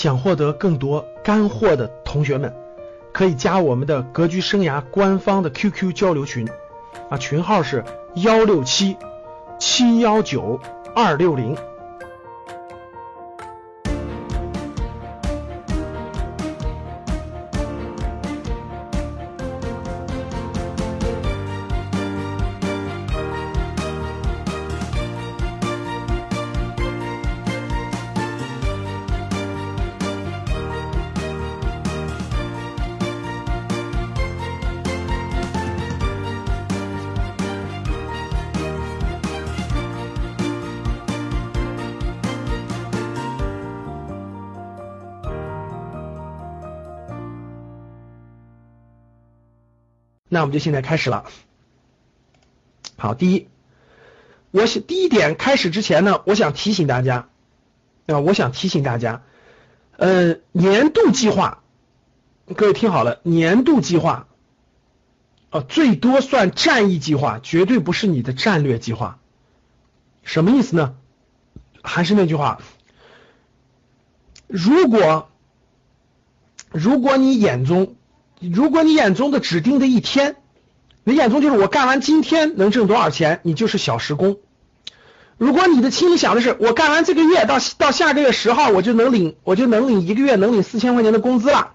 想获得更多干货的同学们，可以加我们的格局生涯官方的 QQ 交流群，啊，群号是幺六七七幺九二六零。那我们就现在开始了。好，第一，我想第一点开始之前呢，我想提醒大家，啊，我想提醒大家，呃，年度计划，各位听好了，年度计划，啊，最多算战役计划，绝对不是你的战略计划。什么意思呢？还是那句话，如果如果你眼中如果你眼中的指定的一天，你眼中就是我干完今天能挣多少钱，你就是小时工。如果你的心里想的是我干完这个月到到下个月十号我就能领我就能领一个月能领四千块钱的工资了，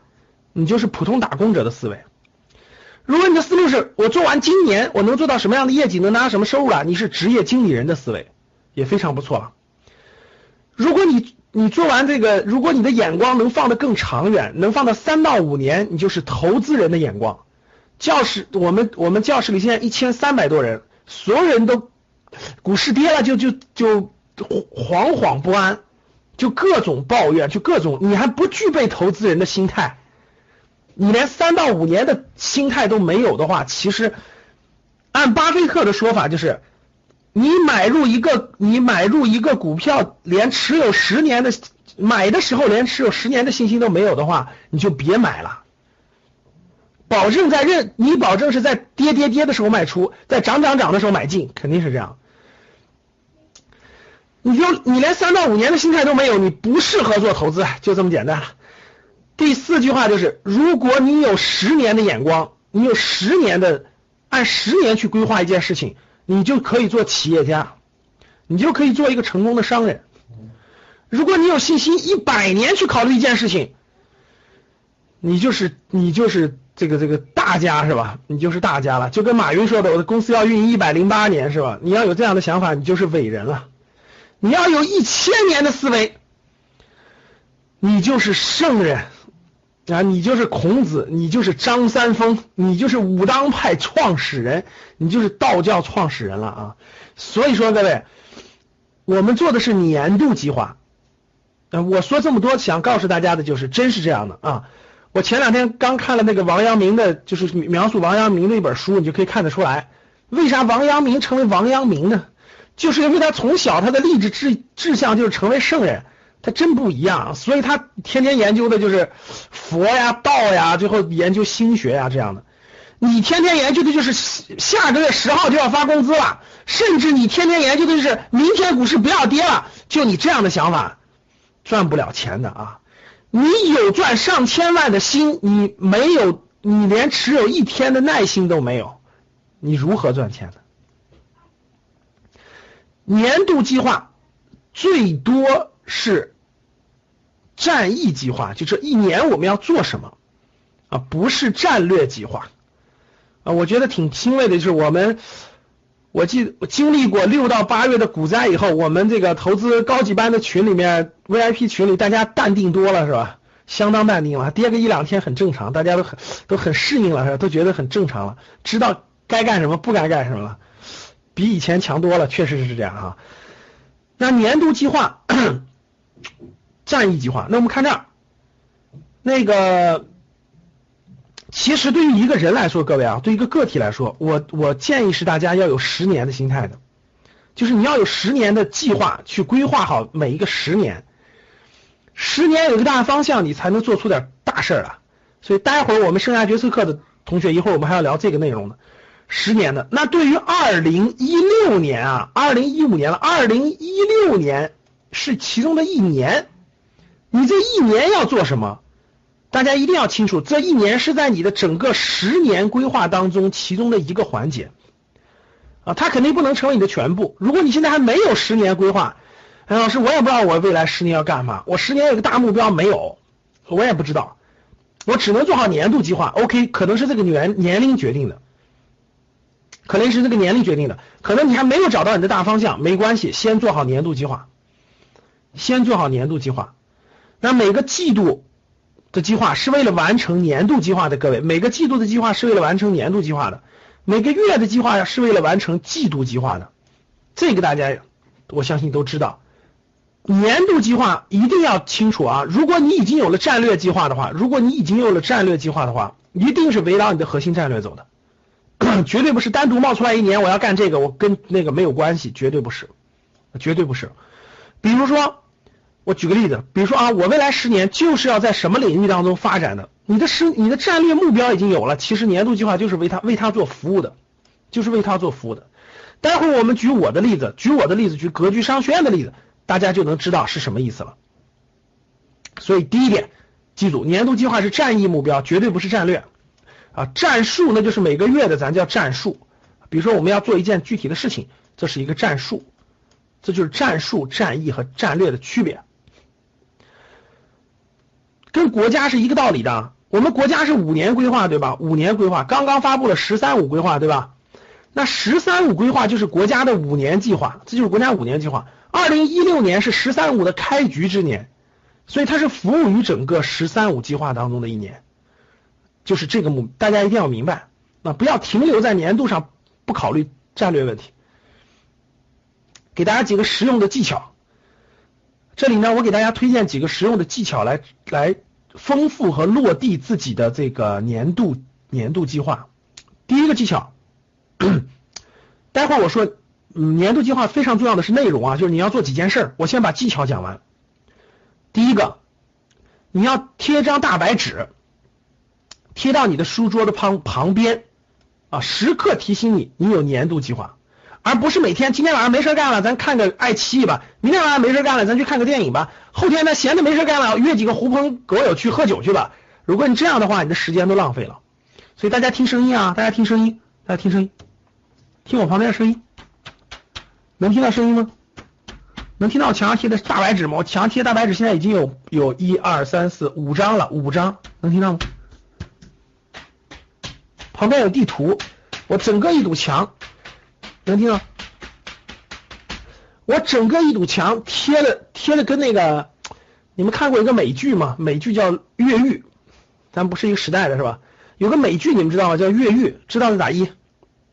你就是普通打工者的思维。如果你的思路是我做完今年我能做到什么样的业绩，能拿到什么收入了，你是职业经理人的思维，也非常不错。如果你你做完这个，如果你的眼光能放得更长远，能放到三到五年，你就是投资人的眼光。教室，我们我们教室里现在一千三百多人，所有人都股市跌了就就就惶惶不安，就各种抱怨，就各种，你还不具备投资人的心态，你连三到五年的心态都没有的话，其实按巴菲特的说法就是。你买入一个，你买入一个股票，连持有十年的买的时候连持有十年的信心都没有的话，你就别买了。保证在认，你保证是在跌跌跌的时候卖出，在涨涨涨的时候买进，肯定是这样。你就你连三到五年的心态都没有，你不适合做投资，就这么简单。第四句话就是，如果你有十年的眼光，你有十年的按十年去规划一件事情。你就可以做企业家，你就可以做一个成功的商人。如果你有信心一百年去考虑一件事情，你就是你就是这个这个大家是吧？你就是大家了。就跟马云说的，我的公司要运营一百零八年是吧？你要有这样的想法，你就是伟人了。你要有一千年的思维，你就是圣人。啊，你就是孔子，你就是张三丰，你就是武当派创始人，你就是道教创始人了啊！所以说，各位，我们做的是年度计划。我说这么多，想告诉大家的就是，真是这样的啊！我前两天刚看了那个王阳明的，就是描述王阳明的一本书，你就可以看得出来，为啥王阳明成为王阳明呢？就是因为他从小他的立志志志向就是成为圣人。他真不一样，所以他天天研究的就是佛呀、道呀，最后研究心学呀这样的。你天天研究的就是下个月十号就要发工资了，甚至你天天研究的就是明天股市不要跌了。就你这样的想法，赚不了钱的啊！你有赚上千万的心，你没有，你连持有一天的耐心都没有，你如何赚钱的？年度计划最多是。战役计划就这一年我们要做什么啊？不是战略计划啊！我觉得挺欣慰的，就是我们，我记经历过六到八月的股灾以后，我们这个投资高级班的群里面 VIP 群里，大家淡定多了是吧？相当淡定了，跌个一两天很正常，大家都很都很适应了是吧？都觉得很正常了，知道该干什么不该干什么了，比以前强多了，确实是这样哈。那年度计划。战役计划，那我们看这儿，那个其实对于一个人来说，各位啊，对一个个体来说，我我建议是大家要有十年的心态的，就是你要有十年的计划去规划好每一个十年，十年有个大方向，你才能做出点大事儿来。所以待会儿我们生涯决策课的同学，一会儿我们还要聊这个内容呢，十年的。那对于二零一六年啊，二零一五年了，二零一六年是其中的一年。你这一年要做什么？大家一定要清楚，这一年是在你的整个十年规划当中其中的一个环节啊，它肯定不能成为你的全部。如果你现在还没有十年规划，哎，老师，我也不知道我未来十年要干嘛，我十年有个大目标没有，我也不知道，我只能做好年度计划。OK，可能是这个年年龄决定的，可能是这个年龄决定的，可能你还没有找到你的大方向，没关系，先做好年度计划，先做好年度计划。那每个季度的计划是为了完成年度计划的，各位，每个季度的计划是为了完成年度计划的，每个月的计划是为了完成季度计划的，这个大家我相信都知道。年度计划一定要清楚啊！如果你已经有了战略计划的话，如果你已经有了战略计划的话，一定是围绕你的核心战略走的，绝对不是单独冒出来一年我要干这个，我跟那个没有关系，绝对不是，绝对不是。比如说，我举个例子，比如说啊，我未来十年就是要在什么领域当中发展的，你的十你的战略目标已经有了，其实年度计划就是为他为他做服务的，就是为他做服务的。待会儿我们举我的例子，举我的例子，举格局商学院的例子。大家就能知道是什么意思了。所以第一点，记住，年度计划是战役目标，绝对不是战略啊。战术那就是每个月的，咱叫战术。比如说我们要做一件具体的事情，这是一个战术，这就是战术、战役和战略的区别。跟国家是一个道理的，我们国家是五年规划，对吧？五年规划刚刚发布了“十三五”规划，对吧？那“十三五”规划就是国家的五年计划，这就是国家五年计划。二零一六年是“十三五”的开局之年，所以它是服务于整个“十三五”计划当中的一年，就是这个目，大家一定要明白啊，不要停留在年度上，不考虑战略问题。给大家几个实用的技巧，这里呢，我给大家推荐几个实用的技巧来来丰富和落地自己的这个年度年度计划。第一个技巧，待会儿我说。嗯，年度计划非常重要的是内容啊，就是你要做几件事。我先把技巧讲完。第一个，你要贴张大白纸，贴到你的书桌的旁旁边啊，时刻提醒你你有年度计划，而不是每天今天晚上没事干了，咱看个爱奇艺吧；明天晚上没事干了，咱去看个电影吧；后天呢闲的没事干了，约几个狐朋狗友去喝酒去吧。如果你这样的话，你的时间都浪费了。所以大家听声音啊，大家听声音，大家听声音，听我旁边的声音。能听到声音吗？能听到墙上贴的大白纸吗？我墙贴大白纸现在已经有有一二三四五张了，五张能听到吗？旁边有地图，我整个一堵墙能听到？我整个一堵墙贴了贴了跟那个，你们看过一个美剧吗？美剧叫《越狱》，咱不是一个时代的是吧？有个美剧你们知道吗？叫《越狱》，知道的打一？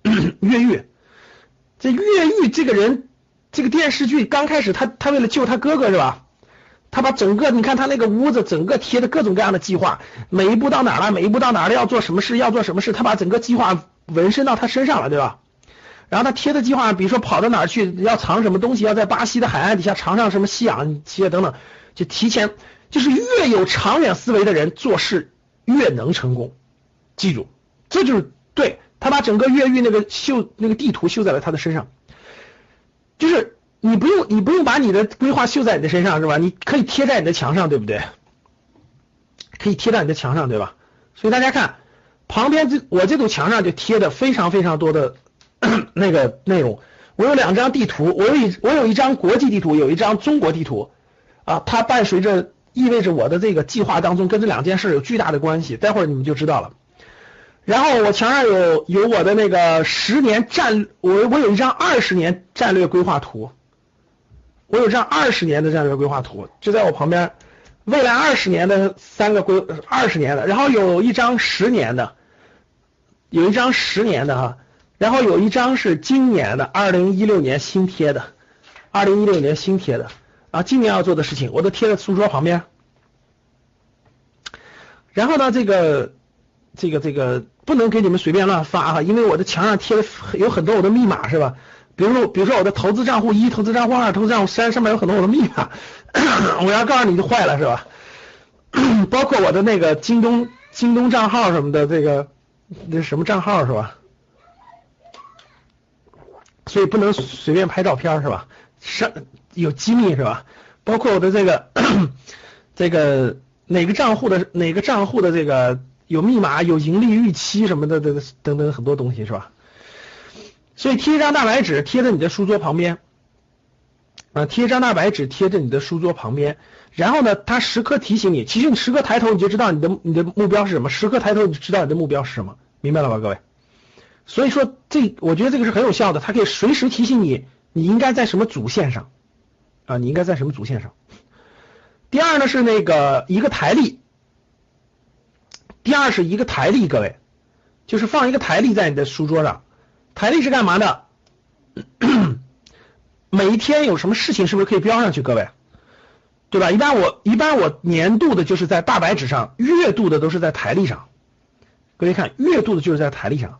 越狱。这越狱这个人，这个电视剧刚开始，他他为了救他哥哥是吧？他把整个你看他那个屋子，整个贴的各种各样的计划，每一步到哪了，每一步到哪了，要做什么事，要做什么事，他把整个计划纹身到他身上了，对吧？然后他贴的计划，比如说跑到哪儿去，要藏什么东西，要在巴西的海岸底下藏上什么吸氧器等等，就提前，就是越有长远思维的人做事越能成功，记住，这就是对。他把整个越狱那个绣那个地图绣在了他的身上，就是你不用你不用把你的规划绣在你的身上是吧？你可以贴在你的墙上，对不对？可以贴在你的墙上，对吧？所以大家看旁边这我这堵墙上就贴的非常非常多的 那个内容。我有两张地图，我有一我有一张国际地图，有一张中国地图啊，它伴随着意味着我的这个计划当中跟这两件事有巨大的关系。待会儿你们就知道了。然后我墙上有有我的那个十年战，我我有一张二十年战略规划图，我有张二十年的战略规划图，就在我旁边，未来二十年的三个规二十年的，然后有一张十年的，有一张十年的哈，然后有一张是今年的二零一六年新贴的，二零一六年新贴的啊，今年要做的事情我都贴在书桌旁边，然后呢这个。这个这个不能给你们随便乱发哈，因为我的墙上贴的有很多我的密码是吧？比如说比如说我的投资账户一、投资账户二、投资账户三上面有很多我的密码，我要告诉你就坏了是吧？包括我的那个京东京东账号什么的，这个那什么账号是吧？所以不能随便拍照片是吧？上有机密是吧？包括我的这个 这个哪个账户的哪个账户的这个有密码、有盈利预期什么的的等等很多东西是吧？所以贴一张大白纸贴在你的书桌旁边。啊，贴一张大白纸贴在你的书桌旁边，然后呢，它时刻提醒你。其实你时刻抬头，你就知道你的你的目标是什么。时刻抬头，你就知道你的目标是什么，明白了吧，各位？所以说，这我觉得这个是很有效的，它可以随时提醒你，你应该在什么主线上啊？你应该在什么主线上？第二呢是那个一个台历，第二是一个台历，各位，就是放一个台历在你的书桌上。台历是干嘛的？每一天有什么事情是不是可以标上去？各位，对吧？一般我一般我年度的就是在大白纸上，月度的都是在台历上。各位看，月度的就是在台历上。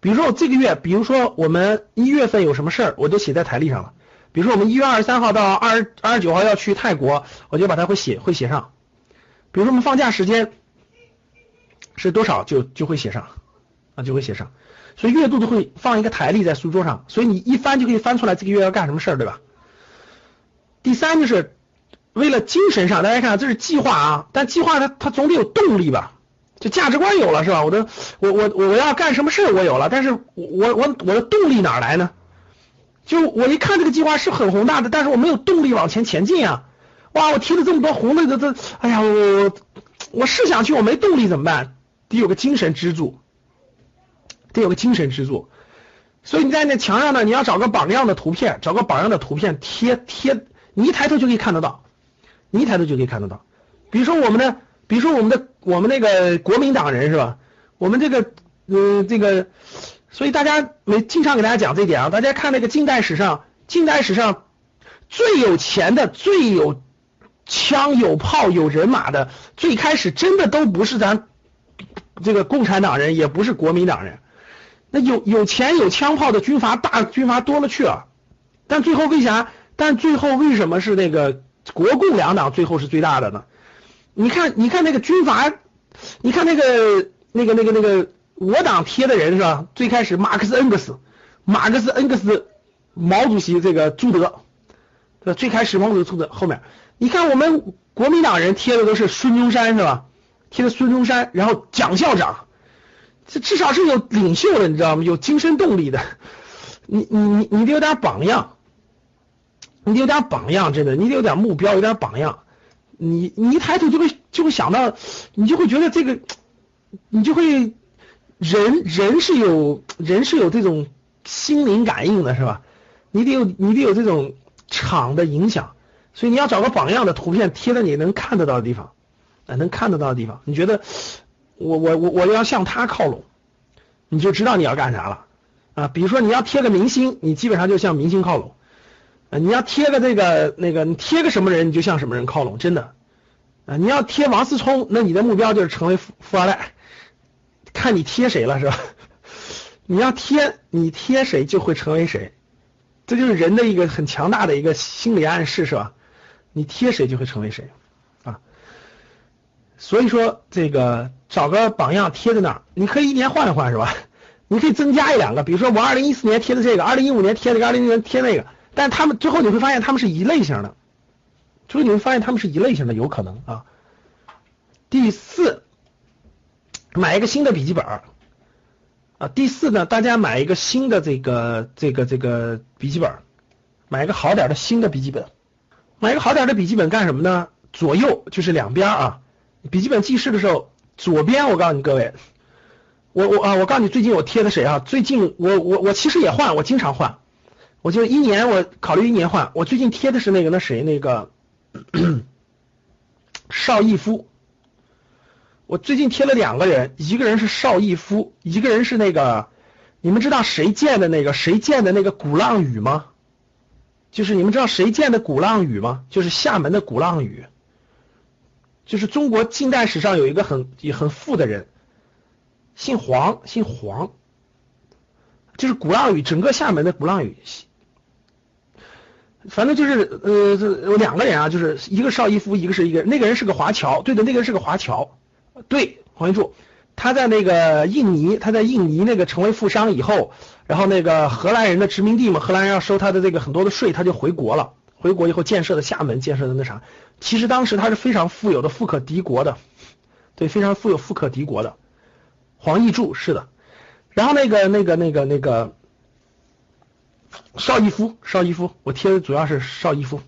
比如说我这个月，比如说我们一月份有什么事儿，我就写在台历上了。比如说我们一月二十三号到二二十九号要去泰国，我就把它会写会写上。比如说我们放假时间是多少，就就会写上啊，就会写上。所以月度都会放一个台历在书桌上，所以你一翻就可以翻出来这个月要干什么事儿，对吧？第三就是为了精神上，大家看这是计划啊，但计划它它总得有动力吧？就价值观有了是吧？我的我我我要干什么事我有了，但是我我我的动力哪来呢？就我一看这个计划是很宏大的，但是我没有动力往前前进啊！哇，我提了这么多红的这，哎呀，我我我是想去，我没动力怎么办？得有个精神支柱。得有个精神支柱，所以你在那墙上呢，你要找个榜样的图片，找个榜样的图片贴贴，你一抬头就可以看得到，你一抬头就可以看得到。比如说我们的，比如说我们的，我们那个国民党人是吧？我们这个，嗯，这个，所以大家没经常给大家讲这点啊。大家看那个近代史上，近代史上最有钱的、最有枪有炮有人马的，最开始真的都不是咱这个共产党人，也不是国民党人。那有有钱有枪炮的军阀大军阀多了去了，但最后为啥？但最后为什么是那个国共两党最后是最大的呢？你看，你看那个军阀，你看那个那个那个那个我党贴的人是吧？最开始马克思恩格斯，马克思恩格斯，毛主席这个朱德，最开始毛主席朱德后面，你看我们国民党人贴的都是孙中山是吧？贴的孙中山，然后蒋校长。这至少是有领袖的，你知道吗？有精神动力的，你你你你得有点榜样，你得有点榜样，真的，你得有点目标，有点榜样。你你一抬头就会就会想到，你就会觉得这个，你就会人人是有人是有这种心灵感应的，是吧？你得有你得有这种场的影响，所以你要找个榜样的图片贴在你能看得到的地方，啊，能看得到的地方，你觉得？我我我我要向他靠拢，你就知道你要干啥了啊！比如说你要贴个明星，你基本上就向明星靠拢；你要贴个这个那个，你贴个什么人，你就向什么人靠拢，真的啊！你要贴王思聪，那你的目标就是成为富富二代，看你贴谁了是吧？你要贴你贴谁就会成为谁，这就是人的一个很强大的一个心理暗示是吧？你贴谁就会成为谁啊。所以说，这个找个榜样贴在那儿，你可以一年换一换，是吧？你可以增加一两个，比如说我二零一四年贴的这个，二零一五年贴的，二零一六年贴那个，但他们最后你会发现他们是一类型的，最后你会发现他们是一类型的，有可能啊。第四，买一个新的笔记本啊。第四呢，大家买一个新的这个这个这个笔记本，买一个好点的新的笔记本，买一个好点的笔记本干什么呢？左右就是两边啊。笔记本记事的时候，左边我告诉你各位，我我啊，我告诉你最近我贴的谁啊？最近我我我其实也换，我经常换，我就一年我考虑一年换。我最近贴的是那个那谁那个 邵逸夫，我最近贴了两个人，一个人是邵逸夫，一个人是那个你们知道谁建的那个谁建的那个鼓浪屿吗？就是你们知道谁建的鼓浪屿吗？就是厦门的鼓浪屿。就是中国近代史上有一个很也很富的人，姓黄，姓黄，就是鼓浪屿，整个厦门的鼓浪屿，反正就是呃，有两个人啊，就是一个邵逸夫，一个是一个那个人是个华侨，对的，那个人是个华侨，对，黄云柱，他在那个印尼，他在印尼那个成为富商以后，然后那个荷兰人的殖民地嘛，荷兰人要收他的这个很多的税，他就回国了，回国以后建设的厦门，建设的那啥，其实当时他是非常富有的，富可敌国的，对，非常富有，富可敌国的。黄奕柱是的，然后那个那个那个那个邵逸夫，邵逸夫，我贴的主要是邵逸夫，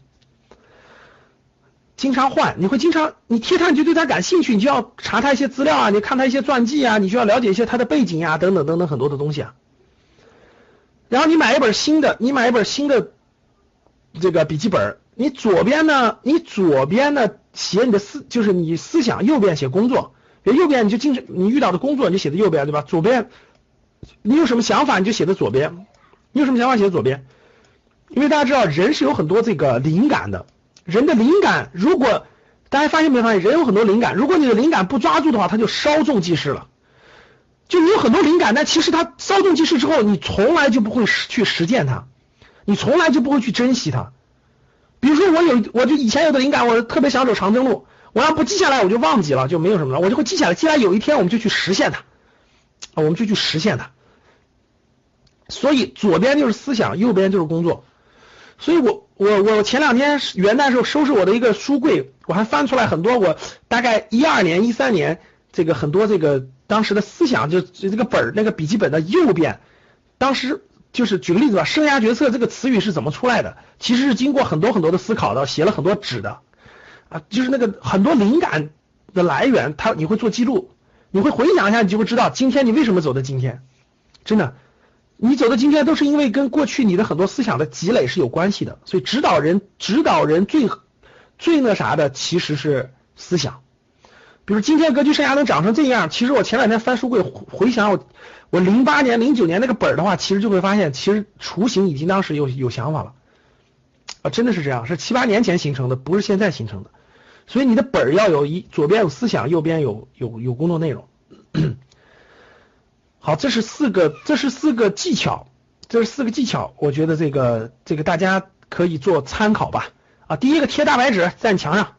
经常换，你会经常你贴他，你就对他感兴趣，你就要查他一些资料啊，你看他一些传记啊，你就要了解一些他的背景呀，等等等等很多的东西啊。然后你买一本新的，你买一本新的这个笔记本，你左边呢，你左边呢写你的思，就是你思想，右边写工作。右边你就经常你遇到的工作，你就写在右边，对吧？左边你有什么想法，你就写在左边。你有什么想法写在左边，因为大家知道人是有很多这个灵感的，人的灵感如果大家发现没发现，人有很多灵感，如果你的灵感不抓住的话，它就稍纵即逝了。就你有很多灵感，但其实它稍纵即逝之后，你从来就不会去实践它，你从来就不会去珍惜它。比如说我有，我就以前有的灵感，我特别想走长征路，我要不记下来，我就忘记了，就没有什么了，我就会记下来，记下来有一天我们就去实现它，我们就去实现它。所以左边就是思想，右边就是工作。所以我我我前两天元旦时候收拾我的一个书柜，我还翻出来很多我大概一二年、一三年这个很多这个。当时的思想就这个本儿那个笔记本的右边，当时就是举个例子吧，生涯决策这个词语是怎么出来的？其实是经过很多很多的思考的，写了很多纸的啊，就是那个很多灵感的来源，它你会做记录，你会回想一下，你就会知道今天你为什么走到今天。真的，你走到今天都是因为跟过去你的很多思想的积累是有关系的。所以指导人指导人最最那啥的其实是思想。比如今天格局生涯能长成这样，其实我前两天翻书柜回想我我零八年零九年那个本儿的话，其实就会发现，其实雏形已经当时有有想法了啊，真的是这样，是七八年前形成的，不是现在形成的。所以你的本儿要有一左边有思想，右边有有有工作内容。好，这是四个，这是四个技巧，这是四个技巧，我觉得这个这个大家可以做参考吧。啊，第一个贴大白纸在墙上。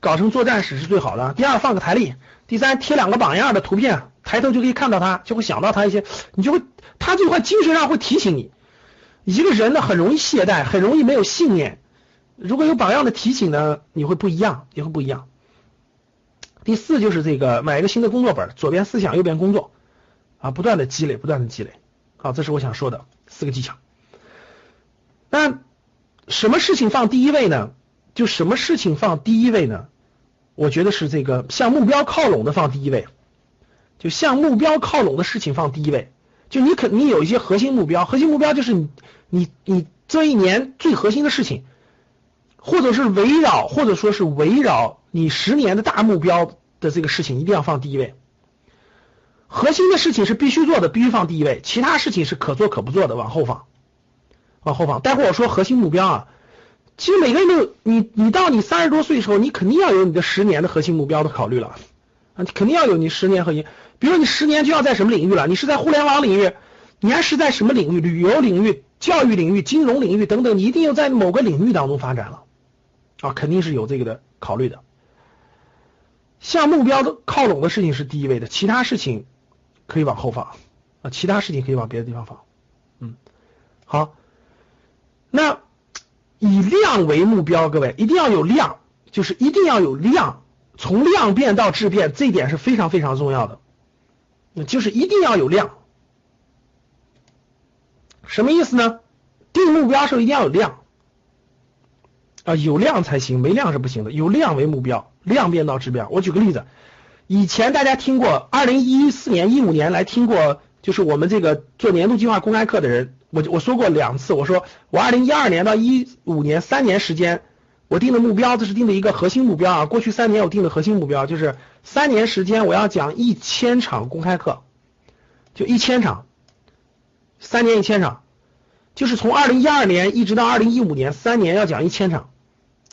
搞成作战史是最好的。第二，放个台历。第三，贴两个榜样的图片，抬头就可以看到他，就会想到他一些，你就会，他就会精神上会提醒你。一个人呢，很容易懈怠，很容易没有信念。如果有榜样的提醒呢，你会不一样，也会不一样。第四就是这个，买一个新的工作本，左边思想，右边工作，啊，不断的积累，不断的积累。好，这是我想说的四个技巧。那什么事情放第一位呢？就什么事情放第一位呢？我觉得是这个向目标靠拢的放第一位，就向目标靠拢的事情放第一位。就你肯你有一些核心目标，核心目标就是你你你这一年最核心的事情，或者是围绕或者说是围绕你十年的大目标的这个事情，一定要放第一位。核心的事情是必须做的，必须放第一位，其他事情是可做可不做的，往后放，往后放。待会儿我说核心目标啊。其实每个人都你，你到你三十多岁的时候，你肯定要有你的十年的核心目标的考虑了啊，肯定要有你十年核心。比如你十年就要在什么领域了？你是在互联网领域，你还是在什么领域？旅游领域、教育领域、金融领域等等，你一定要在某个领域当中发展了啊，肯定是有这个的考虑的。向目标的靠拢的事情是第一位的，其他事情可以往后放啊，其他事情可以往别的地方放。嗯，好，那。以量为目标，各位一定要有量，就是一定要有量，从量变到质变，这一点是非常非常重要的。就是一定要有量，什么意思呢？定目标时候一定要有量啊，有量才行，没量是不行的。有量为目标，量变到质变。我举个例子，以前大家听过，二零一四年、一五年来听过，就是我们这个做年度计划公开课的人。我我说过两次，我说我二零一二年到一五年三年时间，我定的目标，这是定的一个核心目标啊。过去三年我定的核心目标就是三年时间我要讲一千场公开课，就一千场，三年一千场，就是从二零一二年一直到二零一五年三年要讲一千场。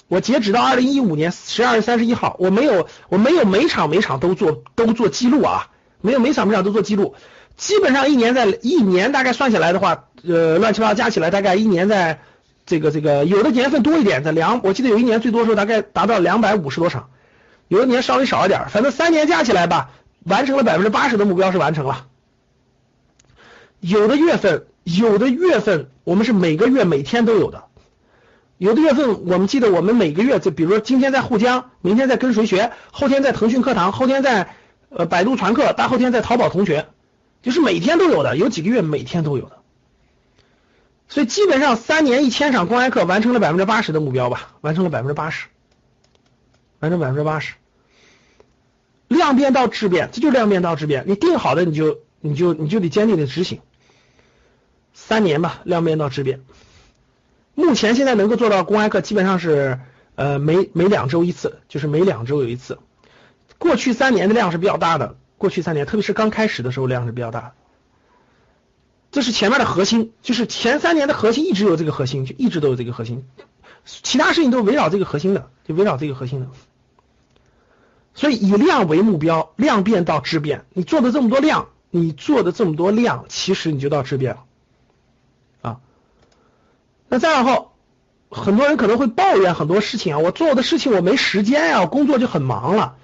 我截止到二零一五年十二月三十一号，我没有我没有每场每场都做都做记录啊，没有每场每场都做记录。基本上一年在一年大概算下来的话，呃，乱七八糟加起来大概一年在这个这个有的年份多一点，在两，我记得有一年最多时候大概达到两百五十多场，有的年稍微少一点，反正三年加起来吧，完成了百分之八十的目标是完成了。有的月份有的月份我们是每个月每天都有的，有的月份我们记得我们每个月就比如说今天在沪江，明天在跟谁学，后天在腾讯课堂，后天在呃百度传课，大后天在淘宝同学，就是每天都有的，有几个月每天都有的。所以基本上三年一千场公开课完成了百分之八十的目标吧，完成了百分之八十，完成百分之八十。量变到质变，这就量变到质变。你定好的你就你就你就得坚定的执行。三年吧，量变到质变。目前现在能够做到公开课，基本上是呃每每两周一次，就是每两周有一次。过去三年的量是比较大的，过去三年特别是刚开始的时候量是比较大的。这是前面的核心，就是前三年的核心一直有这个核心，就一直都有这个核心，其他事情都围绕这个核心的，就围绕这个核心的。所以以量为目标，量变到质变。你做的这么多量，你做的这么多量，其实你就到质变了。那再然后，很多人可能会抱怨很多事情啊，我做的事情我没时间呀，工作就很忙了。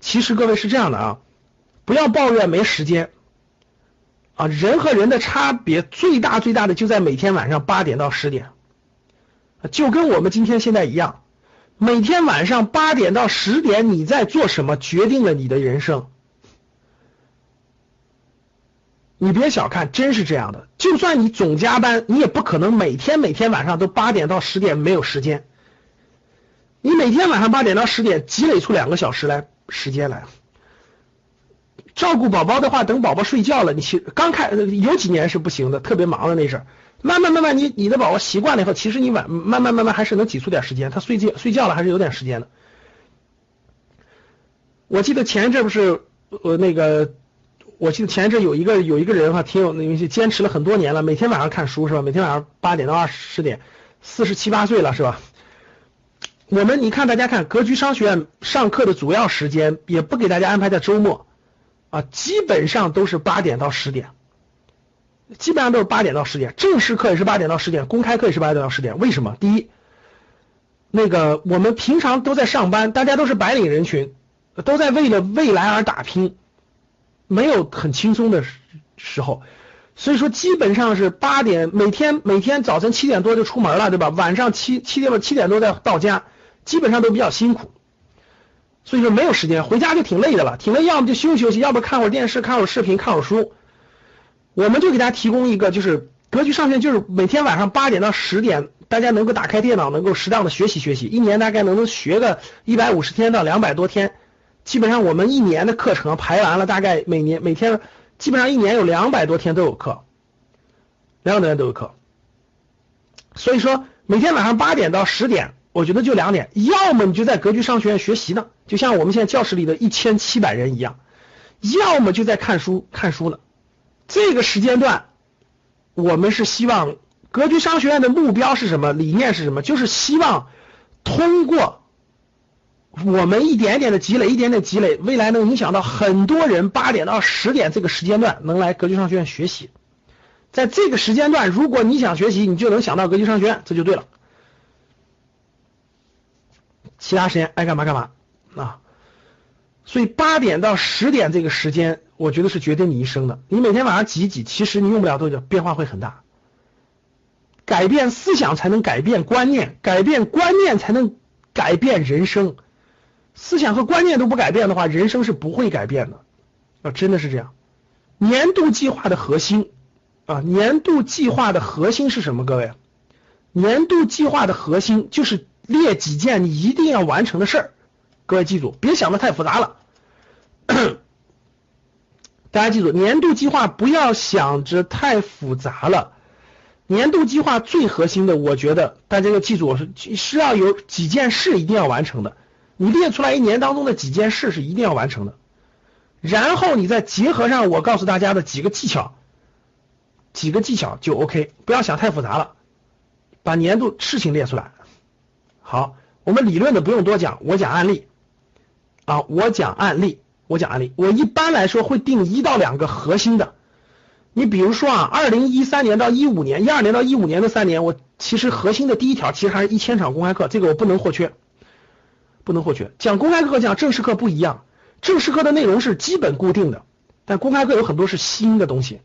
其实各位是这样的啊，不要抱怨没时间。啊，人和人的差别最大最大的就在每天晚上八点到十点，就跟我们今天现在一样，每天晚上八点到十点你在做什么，决定了你的人生。你别小看，真是这样的。就算你总加班，你也不可能每天每天晚上都八点到十点没有时间。你每天晚上八点到十点积累出两个小时来时间来。照顾宝宝的话，等宝宝睡觉了，你其刚开有几年是不行的，特别忙的那阵儿，慢慢慢慢，你你的宝宝习惯了以后，其实你晚慢慢慢慢还是能挤出点时间，他睡觉睡觉了还是有点时间的。我记得前一阵不是呃那个，我记得前一阵有一个有一个人哈，挺有那些坚持了很多年了，每天晚上看书是吧？每天晚上八点到二十点，四十七八岁了是吧？我们你看大家看格局商学院上课的主要时间也不给大家安排在周末。啊，基本上都是八点到十点，基本上都是八点到十点，正式课也是八点到十点，公开课也是八点到十点。为什么？第一，那个我们平常都在上班，大家都是白领人群，都在为了未来而打拼，没有很轻松的时候，所以说基本上是八点，每天每天早晨七点多就出门了，对吧？晚上七七点七点多再到家，基本上都比较辛苦。所以说没有时间回家就挺累的了，挺累，要么就休息休息，要不看会儿电视，看会儿视频，看会儿书。我们就给大家提供一个，就是格局上线，就是每天晚上八点到十点，大家能够打开电脑，能够适当的学习学习，一年大概能能学个一百五十天到两百多天。基本上我们一年的课程排完了，大概每年每天基本上一年有两百多天都有课，两百多天都有课。所以说每天晚上八点到十点。我觉得就两点，要么你就在格局商学院学习呢，就像我们现在教室里的一千七百人一样；要么就在看书看书呢。这个时间段，我们是希望格局商学院的目标是什么？理念是什么？就是希望通过我们一点点的积累，一点点积累，未来能影响到很多人。八点到十点这个时间段能来格局商学院学习，在这个时间段，如果你想学习，你就能想到格局商学院，这就对了。其他时间爱干嘛干嘛啊，所以八点到十点这个时间，我觉得是决定你一生的。你每天晚上挤一挤，其实你用不了多久，变化会很大。改变思想才能改变观念，改变观念才能改变人生。思想和观念都不改变的话，人生是不会改变的啊，真的是这样。年度计划的核心啊，年度计划的核心是什么？各位，年度计划的核心就是。列几件你一定要完成的事儿，各位记住，别想的太复杂了。大家记住，年度计划不要想着太复杂了。年度计划最核心的，我觉得大家要记住，我是是要有几件事一定要完成的。你列出来一年当中的几件事是一定要完成的，然后你再结合上我告诉大家的几个技巧，几个技巧就 OK。不要想太复杂了，把年度事情列出来。好，我们理论的不用多讲，我讲案例啊，我讲案例，我讲案例。我一般来说会定一到两个核心的。你比如说啊，二零一三年到一五年，一二年到一五年的三年，我其实核心的第一条其实还是一千场公开课，这个我不能或缺，不能获取。讲公开课讲正式课不一样，正式课的内容是基本固定的，但公开课有很多是新的东西。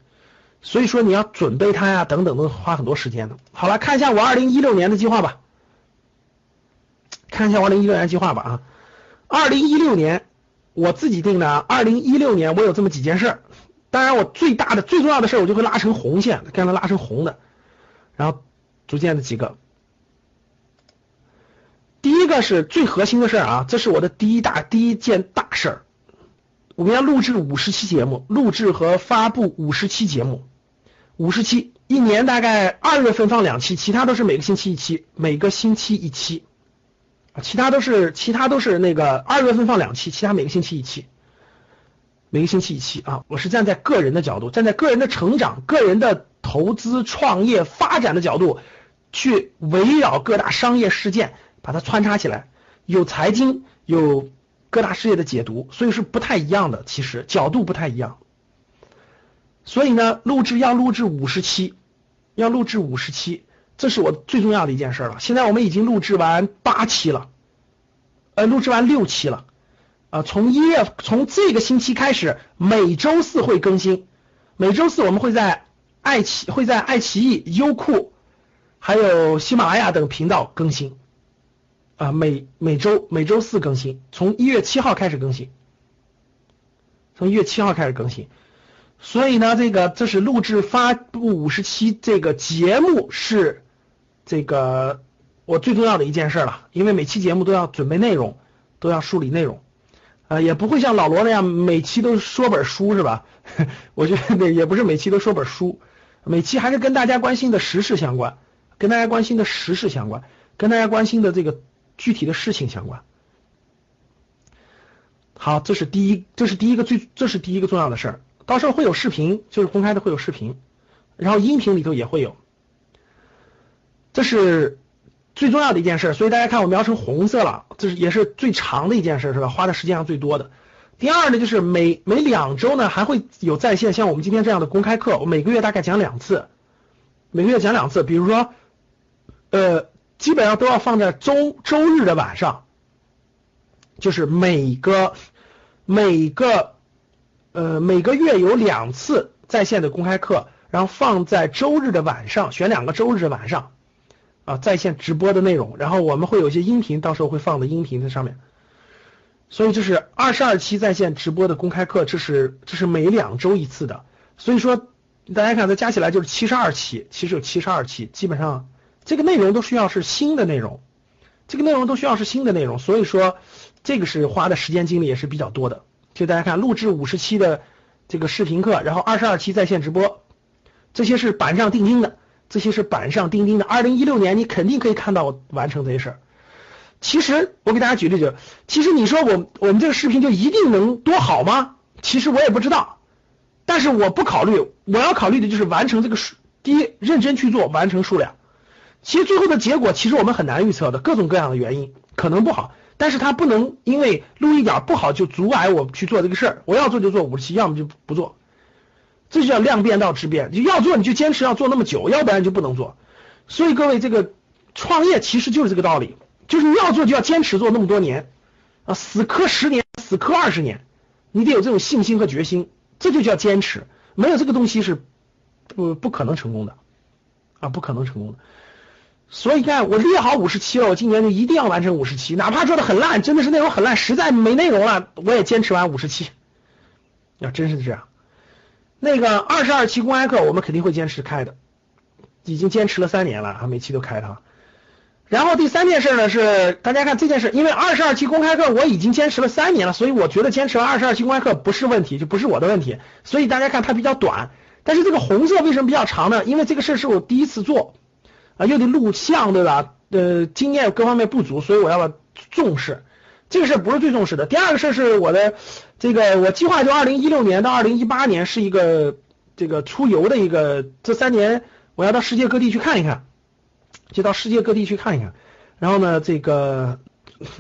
所以说你要准备它呀，等等都花很多时间的。好了，看一下我二零一六年的计划吧，看一下我二零一六年计划吧啊，二零一六年我自己定的，二零一六年我有这么几件事，当然我最大的最重要的事儿我就会拉成红线，让它拉成红的，然后逐渐的几个，这个是最核心的事啊，这是我的第一大第一件大事儿，我们要录制五十期节目，录制和发布五十期节目。五十期，一年大概二月份放两期，其他都是每个星期一期，每个星期一期，其他都是其他都是那个二月份放两期，其他每个星期一期，每个星期一期啊。我是站在个人的角度，站在个人的成长、个人的投资、创业、发展的角度，去围绕各大商业事件把它穿插起来，有财经，有各大事业的解读，所以是不太一样的，其实角度不太一样。所以呢，录制要录制五十期，要录制五十期，这是我最重要的一件事了。现在我们已经录制完八期了，呃，录制完六期了，啊，从一月从这个星期开始，每周四会更新，每周四我们会在爱奇会在爱奇艺、优酷还有喜马拉雅等频道更新，啊，每每周每周四更新，从一月七号开始更新，从一月七号开始更新。所以呢，这个这是录制发布五十期这个节目是这个我最重要的一件事了，因为每期节目都要准备内容，都要梳理内容，呃，也不会像老罗那样每期都说本书是吧？我觉得也不是每期都说本书，每期还是跟大家关心的时事相关，跟大家关心的时事相关，跟大家关心的这个具体的事情相关。好，这是第一，这是第一个最，这是第一个重要的事儿。到时候会有视频，就是公开的会有视频，然后音频里头也会有，这是最重要的一件事。所以大家看我描成红色了，这是也是最长的一件事，是吧？花的时间上最多的。第二呢，就是每每两周呢还会有在线，像我们今天这样的公开课，我每个月大概讲两次，每个月讲两次。比如说，呃，基本上都要放在周周日的晚上，就是每个每个。呃，每个月有两次在线的公开课，然后放在周日的晚上，选两个周日的晚上啊，在线直播的内容，然后我们会有一些音频，到时候会放的音频在上面。所以这是二十二期在线直播的公开课，这是这是每两周一次的。所以说大家看，它加起来就是七十二期，其实有七十二期，基本上这个内容都需要是新的内容，这个内容都需要是新的内容，所以说这个是花的时间精力也是比较多的。就大家看，录制五十期的这个视频课，然后二十二期在线直播，这些是板上钉钉的，这些是板上钉钉的。二零一六年你肯定可以看到我完成这些事儿。其实我给大家举例子，其实你说我我们这个视频就一定能多好吗？其实我也不知道，但是我不考虑，我要考虑的就是完成这个数，第一认真去做，完成数量。其实最后的结果，其实我们很难预测的，各种各样的原因可能不好。但是它不能因为录一点不好就阻碍我去做这个事儿。我要做就做五十七，要么就不做。这就叫量变到质变，就要做你就坚持要做那么久，要不然就不能做。所以各位，这个创业其实就是这个道理，就是你要做就要坚持做那么多年啊，死磕十年，死磕二十年，你得有这种信心和决心，这就叫坚持。没有这个东西是不不可能成功的啊，不可能成功的。所以你看，我列好五十七了，我今年就一定要完成五十七，哪怕做的很烂，真的是内容很烂，实在没内容了，我也坚持完五十七。要真是这样，那个二十二期公开课我们肯定会坚持开的，已经坚持了三年了，啊，每期都开它。然后第三件事呢是，大家看这件事，因为二十二期公开课我已经坚持了三年了，所以我觉得坚持完二十二期公开课不是问题，就不是我的问题。所以大家看它比较短，但是这个红色为什么比较长呢？因为这个事是我第一次做。啊，又得录像，对吧？呃，经验各方面不足，所以我要重视这个事不是最重视的。第二个事是我的这个，我计划就二零一六年到二零一八年是一个这个出游的一个，这三年我要到世界各地去看一看，就到世界各地去看一看。然后呢，这个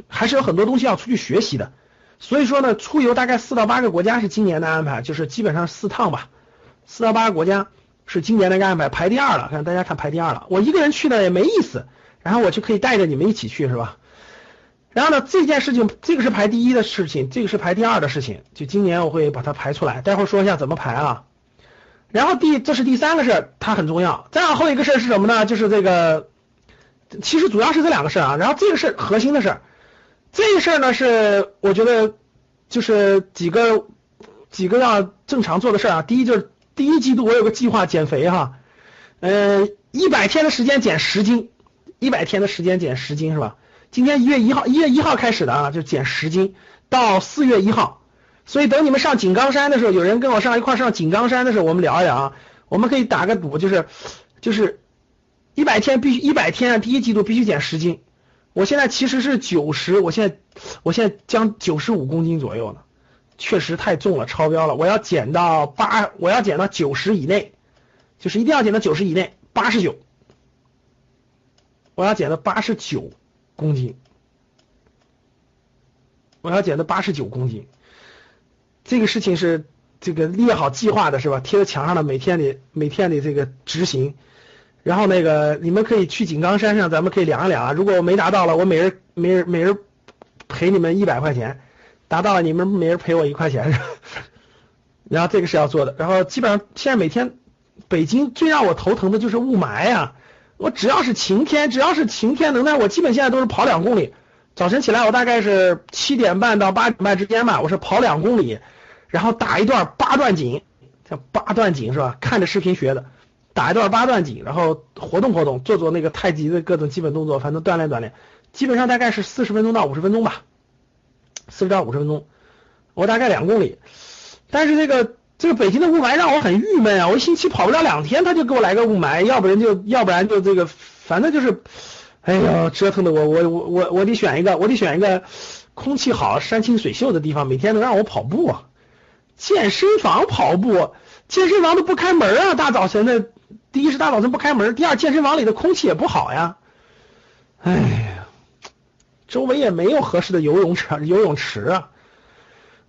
还是有很多东西要出去学习的。所以说呢，出游大概四到八个国家是今年的安排，就是基本上四趟吧，四到八个国家。是今年的安排排第二了，看大家看排第二了。我一个人去呢也没意思，然后我就可以带着你们一起去，是吧？然后呢，这件事情这个是排第一的事情，这个是排第二的事情，就今年我会把它排出来，待会儿说一下怎么排啊。然后第这是第三个事儿，它很重要。再往后一个事儿是什么呢？就是这个，其实主要是这两个事儿啊。然后这个是核心的事儿，这个事儿呢是我觉得就是几个几个要正常做的事儿啊。第一就是第一季度我有个计划减肥哈，呃，一百天的时间减十斤，一百天的时间减十斤是吧？今天一月一号，一月一号开始的啊，就减十斤到四月一号。所以等你们上井冈山的时候，有人跟我上一块上井冈山的时候，我们聊一聊啊。我们可以打个赌，就是就是一百天必须一百天啊，第一季度必须减十斤。我现在其实是九十，我现在我现在将九十五公斤左右呢，确实太重了，超标了。我要减到八，我要减到九十以内，就是一定要减到九十以内，八十九，我要减到八十九公斤，我要减到八十九公斤。这个事情是这个列好计划的是吧？贴在墙上的，每天得每天得这个执行。然后那个你们可以去井冈山上，咱们可以量一量啊。如果我没达到了，我每人每人每人赔你们一百块钱；达到了，你们每人赔我一块钱是。然后这个是要做的。然后基本上现在每天北京最让我头疼的就是雾霾啊！我只要是晴天，只要是晴天能耐，我基本现在都是跑两公里。早晨起来，我大概是七点半到八点半之间吧，我是跑两公里。然后打一段八段锦，叫八段锦是吧？看着视频学的，打一段八段锦，然后活动活动，做做那个太极的各种基本动作，反正锻炼锻炼。基本上大概是四十分钟到五十分钟吧，四十到五十分钟，我大概两公里。但是这个这个北京的雾霾让我很郁闷啊！我一星期跑不了两天，他就给我来个雾霾，要不然就要不然就这个，反正就是，哎呦，折腾的我我我我我得选一个，我得选一个空气好、山清水秀的地方，每天能让我跑步啊。健身房跑步，健身房都不开门啊！大早晨的，第一是大早晨不开门，第二健身房里的空气也不好呀。哎，周围也没有合适的游泳池，游泳池啊，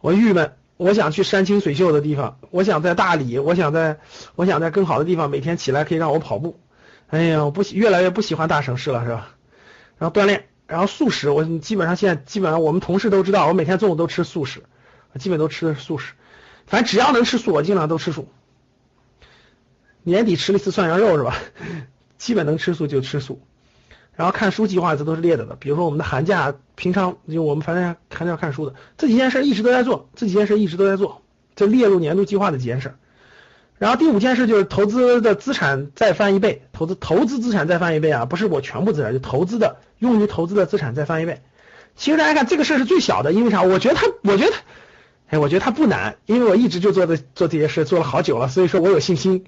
我郁闷。我想去山清水秀的地方，我想在大理，我想在，我想在更好的地方，每天起来可以让我跑步。哎呀，我不喜，越来越不喜欢大城市了，是吧？然后锻炼，然后素食，我基本上现在基本上我们同事都知道，我每天中午都吃素食，基本都吃的是素食。反正只要能吃素，我尽量都吃素。年底吃了一次涮羊肉是吧？基本能吃素就吃素。然后看书计划这都是列着的，比如说我们的寒假，平常就我们反正寒假看书的，这几件事一直都在做，这几件事一直都在做，这列入年度计划的几件事。然后第五件事就是投资的资产再翻一倍，投资投资资产再翻一倍啊，不是我全部资产，就投资的用于投资的资产再翻一倍。其实大家看这个事是最小的，因为啥？我觉得他，我觉得。哎，我觉得他不难，因为我一直就做的做这些事，做了好久了，所以说我有信心，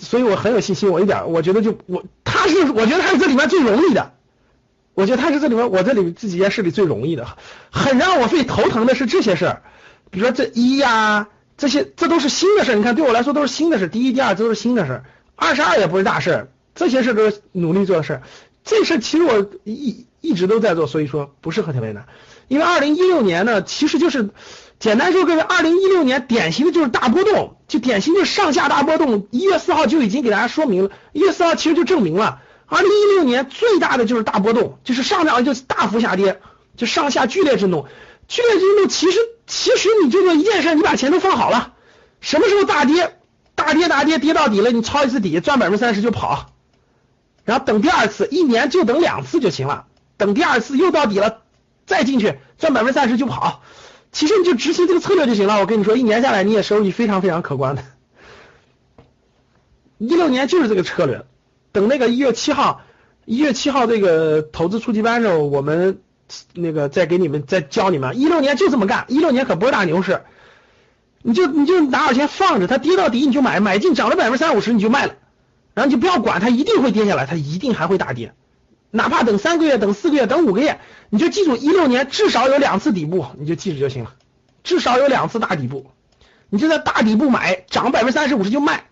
所以我很有信心。我一点，我觉得就我他是，我觉得他是这里面最容易的，我觉得他是这里面我这里这几件事里最容易的。很让我最头疼的是这些事儿，比如说这一呀，这些这都是新的事儿，你看对我来说都是新的事，第一、第二这都是新的事儿，二十二也不是大事儿，这些事都是努力做的事儿。这事其实我一一直都在做，所以说不是很特别难。因为二零一六年呢，其实就是。简单说，各位，二零一六年典型的就是大波动，就典型就是上下大波动。一月四号就已经给大家说明了，一月四号其实就证明了，二零一六年最大的就是大波动，就是上涨就大幅下跌，就上下剧烈震动。剧烈震动其实其实你就做一件事，你把钱都放好了，什么时候大跌，大跌大跌跌到底了，你抄一次底赚百分之三十就跑，然后等第二次，一年就等两次就行了，等第二次又到底了再进去赚百分之三十就跑。其实你就执行这个策略就行了。我跟你说，一年下来你也收益非常非常可观的。一六年就是这个策略。等那个一月七号，一月七号这个投资初级班的时候，我们那个再给你们再教你们。一六年就这么干，一六年可不是大牛市。你就你就拿点钱放着，它跌到底你就买，买进涨了百分之三五十你就卖了，然后你就不要管它，一定会跌下来，它一定还会大跌。哪怕等三个月、等四个月、等五个月，你就记住一六年至少有两次底部，你就记住就行了。至少有两次大底部，你就在大底部买，涨百分之三十五十就卖，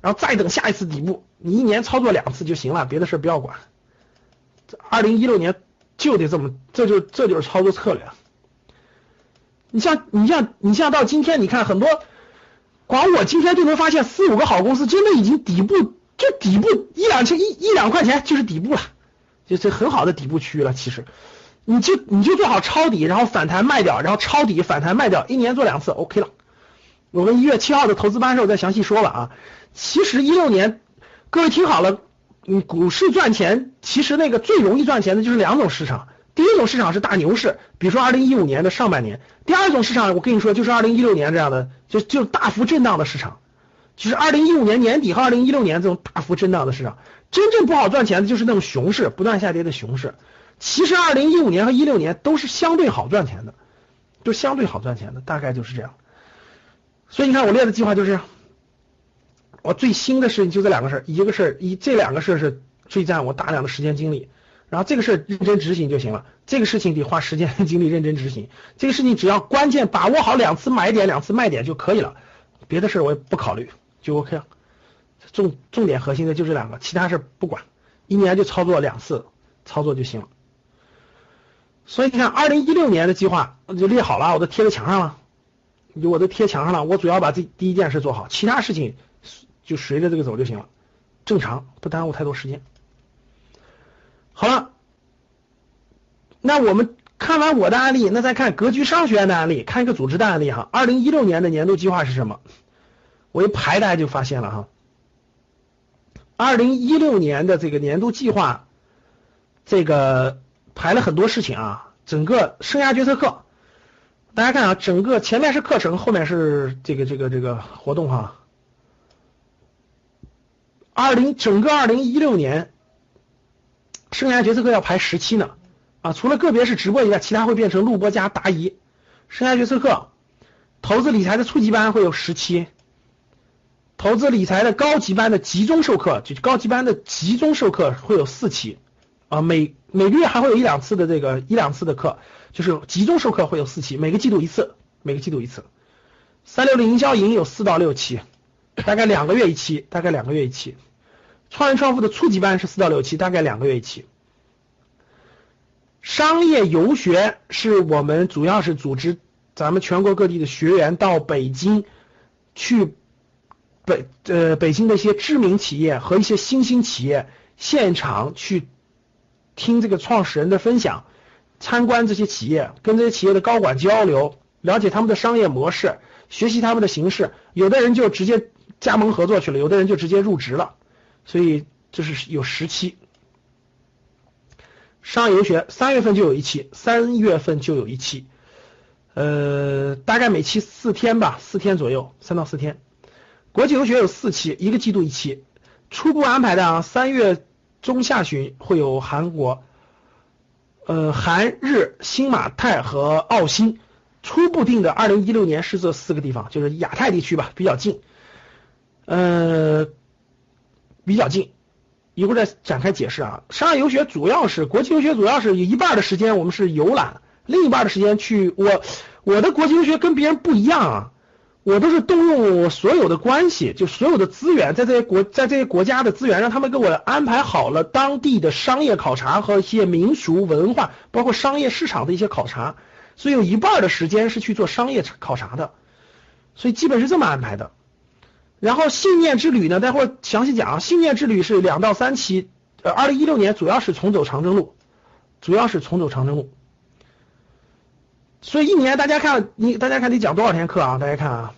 然后再等下一次底部，你一年操作两次就行了，别的事不要管。二零一六年就得这么，这就这就是操作策略。你像你像你像到今天，你看很多，光我今天就能发现四五个好公司，真的已经底部就底部一两千一一两块钱就是底部了。就是很好的底部区域了，其实你就你就做好抄底，然后反弹卖掉，然后抄底反弹卖掉，一年做两次，OK 了。我们一月七号的投资班时候再详细说了啊。其实一六年，各位听好了，嗯，股市赚钱，其实那个最容易赚钱的就是两种市场。第一种市场是大牛市，比如说二零一五年的上半年；第二种市场，我跟你说就是二零一六年这样的，就就大幅震荡的市场，就是二零一五年年底和二零一六年这种大幅震荡的市场。真正不好赚钱的就是那种熊市，不断下跌的熊市。其实二零一五年和一六年都是相对好赚钱的，就相对好赚钱的，大概就是这样。所以你看我列的计划就是，我最新的事情就这两个事儿，一个事儿一这两个事儿是最占我大量的时间精力。然后这个事儿认真执行就行了，这个事情得花时间精力认真执行。这个事情只要关键把握好两次买点、两次卖点就可以了，别的事儿我也不考虑，就 OK 了。重重点核心的就这两个，其他事不管，一年就操作两次操作就行了。所以你看，二零一六年的计划就列好了，我都贴在墙上了，我都贴墙上了。我主要把这第一件事做好，其他事情就随着这个走就行了，正常不耽误太多时间。好了，那我们看完我的案例，那再看格局商学院的案例，看一个组织的案例哈。二零一六年的年度计划是什么？我一排大家就发现了哈。二零一六年的这个年度计划，这个排了很多事情啊。整个生涯决策课，大家看啊，整个前面是课程，后面是这个这个这个活动哈。二零整个二零一六年。生涯决策课要排十期呢，啊，除了个别是直播以外，其他会变成录播加答疑。生涯决策课，投资理财的初级班会有十期，投资理财的高级班的集中授课，就高级班的集中授课会有四期，啊，每每个月还会有一两次的这个一两次的课，就是集中授课会有四期，每个季度一次，每个季度一次。三六零营销营有四到六期，大概两个月一期，大概两个月一期。创业创富的初级班是四到六期，大概两个月一期。商业游学是我们主要是组织咱们全国各地的学员到北京去北呃北京的一些知名企业和一些新兴企业现场去听这个创始人的分享，参观这些企业，跟这些企业的高管交流，了解他们的商业模式，学习他们的形式。有的人就直接加盟合作去了，有的人就直接入职了。所以这是有十期，商业游学三月份就有一期，三月份就有一期，呃，大概每期四天吧，四天左右，三到四天。国际游学有四期，一个季度一期，初步安排的啊，三月中下旬会有韩国，呃，韩日新马泰和澳新，初步定的二零一六年是这四个地方，就是亚太地区吧，比较近，呃。比较近，一会儿再展开解释啊。商业游学主要是国际游学，主要是有一半的时间我们是游览，另一半的时间去我我的国际游学跟别人不一样啊，我都是动用我所有的关系，就所有的资源，在这些国在这些国家的资源，让他们给我安排好了当地的商业考察和一些民俗文化，包括商业市场的一些考察，所以有一半的时间是去做商业考察的，所以基本是这么安排的。然后信念之旅呢？待会儿详细讲啊。信念之旅是两到三期，呃，二零一六年主要是重走长征路，主要是重走长征路。所以一年大家看，你大家看你讲多少天课啊？大家看啊，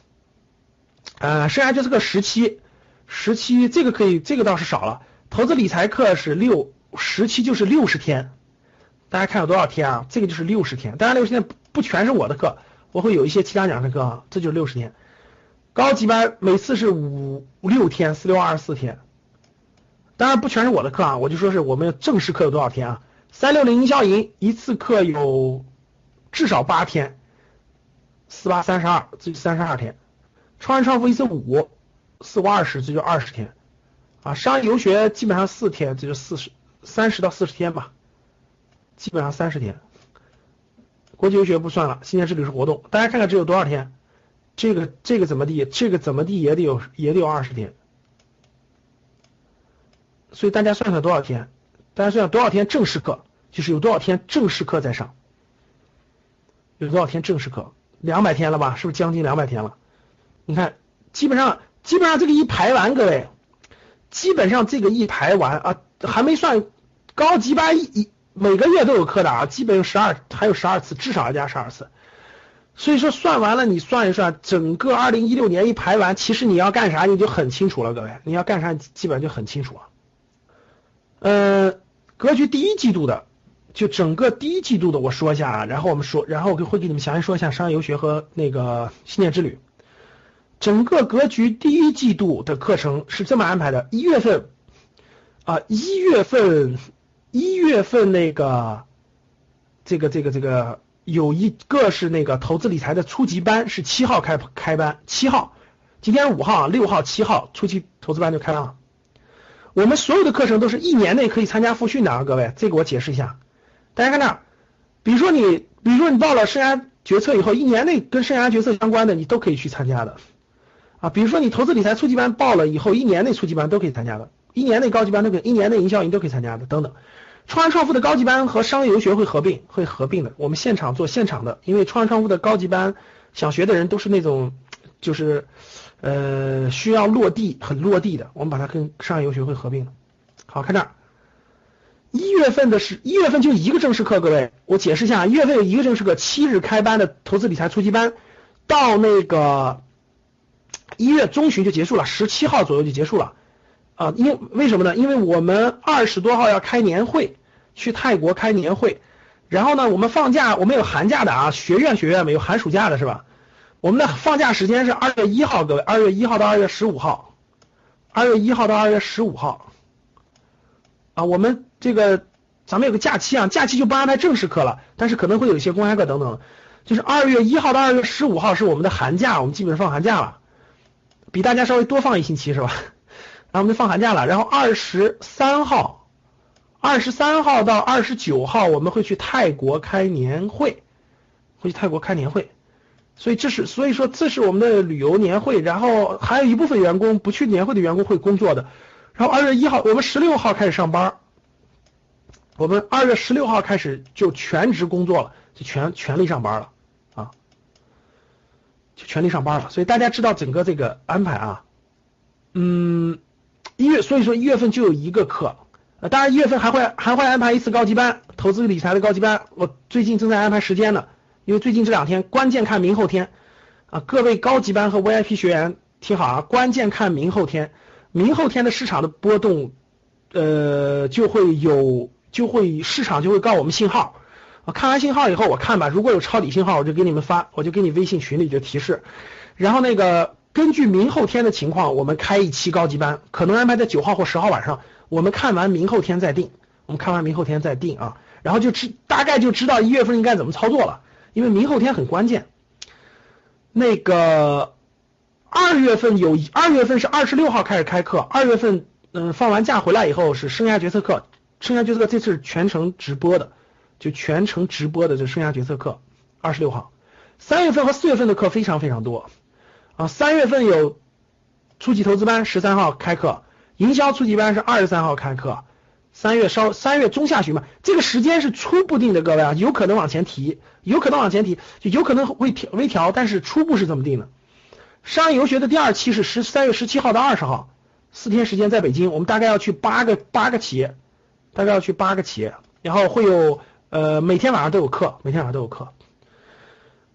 呃，剩下就是个十期，十期这个可以，这个倒是少了。投资理财课是六十期，就是六十天。大家看有多少天啊？这个就是六十天。当然六十天不不全是我的课，我会有一些其他讲师课啊，这就是六十天。高级班每次是五五六天，四六二十四天，当然不全是我的课啊，我就说是我们正式课有多少天啊？三六零营销营一次课有至少八天，四八三十二，这就三十二天。创业创富一次五，四五二十，这就二十天啊。商业游学基本上四天，这就四十三十到四十天吧，基本上三十天。国际游学不算了，新年之旅是活动，大家看看这有多少天？这个这个怎么地？这个怎么地也得有也得有二十天，所以大家算算多少天？大家算算多少天正式课？就是有多少天正式课在上？有多少天正式课？两百天了吧？是不是将近两百天了？你看，基本上基本上这个一排完，各位，基本上这个一排完啊，还没算高级班一每个月都有课的啊，基本有十二，还有十二次，至少要加十二次。所以说算完了，你算一算，整个二零一六年一排完，其实你要干啥你就很清楚了，各位，你要干啥基本上就很清楚了。呃，格局第一季度的，就整个第一季度的我说一下啊，然后我们说，然后我会给你们详细说一下商业游学和那个信念之旅。整个格局第一季度的课程是这么安排的：一月份啊，一月份一月份那个这个这个这个有一个是那个投资理财的初级班，是七号开开班，七号，今天五号、六号、七号初级投资班就开了。我们所有的课程都是一年内可以参加复训的啊，各位，这个我解释一下。大家看这，比如说你，比如说你报了生涯决策以后，一年内跟生涯决策相关的，你都可以去参加的。啊，比如说你投资理财初级班报了以后，一年内初级班都可以参加的，一年内高级班都可以，一年内营销营都可以参加的，等等。创业创富的高级班和商业游学会合并，会合并的。我们现场做现场的，因为创业创富的高级班想学的人都是那种就是呃需要落地很落地的，我们把它跟商业游学会合并。好看这儿，一月份的是一月份就一个正式课，各位，我解释一下，一月份有一个正式课，七日开班的投资理财初级班，到那个。一月中旬就结束了，十七号左右就结束了啊！因为为什么呢？因为我们二十多号要开年会，去泰国开年会，然后呢，我们放假，我们有寒假的啊，学院学院没有寒暑假的是吧？我们的放假时间是二月一号，各位，二月一号到二月十五号，二月一号到二月十五号啊，我们这个咱们有个假期啊，假期就不安排正式课了，但是可能会有一些公开课等等，就是二月一号到二月十五号是我们的寒假，我们基本上放寒假了。比大家稍微多放一星期是吧？然后我们就放寒假了。然后二十三号，二十三号到二十九号我们会去泰国开年会，会去泰国开年会。所以这是所以说这是我们的旅游年会。然后还有一部分员工不去年会的员工会工作的。然后二月一号我们十六号开始上班，我们二月十六号开始就全职工作了，就全全力上班了啊。就全力上班了，所以大家知道整个这个安排啊，嗯，一月所以说一月份就有一个课，呃，当然一月份还会还会安排一次高级班，投资理财的高级班，我最近正在安排时间呢，因为最近这两天关键看明后天啊，各位高级班和 VIP 学员听好啊，关键看明后天，明后天的市场的波动，呃，就会有就会市场就会告我们信号。我看完信号以后，我看吧，如果有抄底信号，我就给你们发，我就给你微信群里就提示。然后那个根据明后天的情况，我们开一期高级班，可能安排在九号或十号晚上。我们看完明后天再定，我们看完明后天再定啊。然后就知大概就知道一月份应该怎么操作了，因为明后天很关键。那个二月份有二月份是二十六号开始开课，二月份嗯放完假回来以后是生涯决策课，生涯决策课这次是全程直播的。就全程直播的这生涯决策课，二十六号，三月份和四月份的课非常非常多啊。三月份有初级投资班，十三号开课，营销初级班是二十三号开课。三月稍三月中下旬嘛，这个时间是初步定的，各位啊，有可能往前提，有可能往前提，就有可能会调微调，但是初步是这么定的。商业游学的第二期是十三月十七号到二十号，四天时间在北京，我们大概要去八个八个企业，大概要去八个企业，然后会有。呃，每天晚上都有课，每天晚上都有课。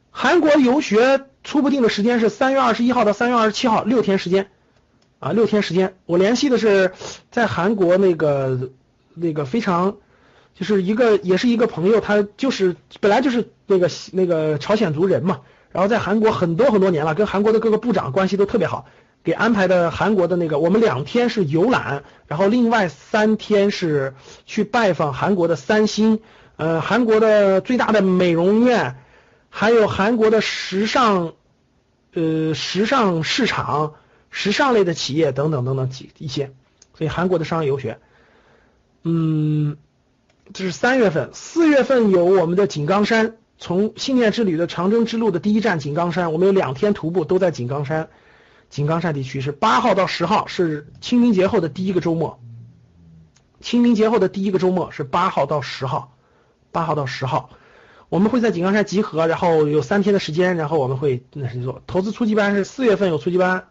韩国游学初步定的时间是三月二十一号到三月二十七号，六天时间啊，六天时间。我联系的是在韩国那个那个非常就是一个也是一个朋友，他就是本来就是那个那个朝鲜族人嘛，然后在韩国很多很多年了，跟韩国的各个部长关系都特别好。给安排的韩国的那个，我们两天是游览，然后另外三天是去拜访韩国的三星。呃，韩国的最大的美容院，还有韩国的时尚，呃，时尚市场、时尚类的企业等等等等几一些，所以韩国的商业游学，嗯，这是三月份，四月份有我们的井冈山，从信念之旅的长征之路的第一站井冈山，我们有两天徒步都在井冈山，井冈山地区是八号到十号，是清明节后的第一个周末，清明节后的第一个周末是八号到十号。八号到十号，我们会在井冈山集合，然后有三天的时间，然后我们会那什么做？投资初级班是四月份有初级班，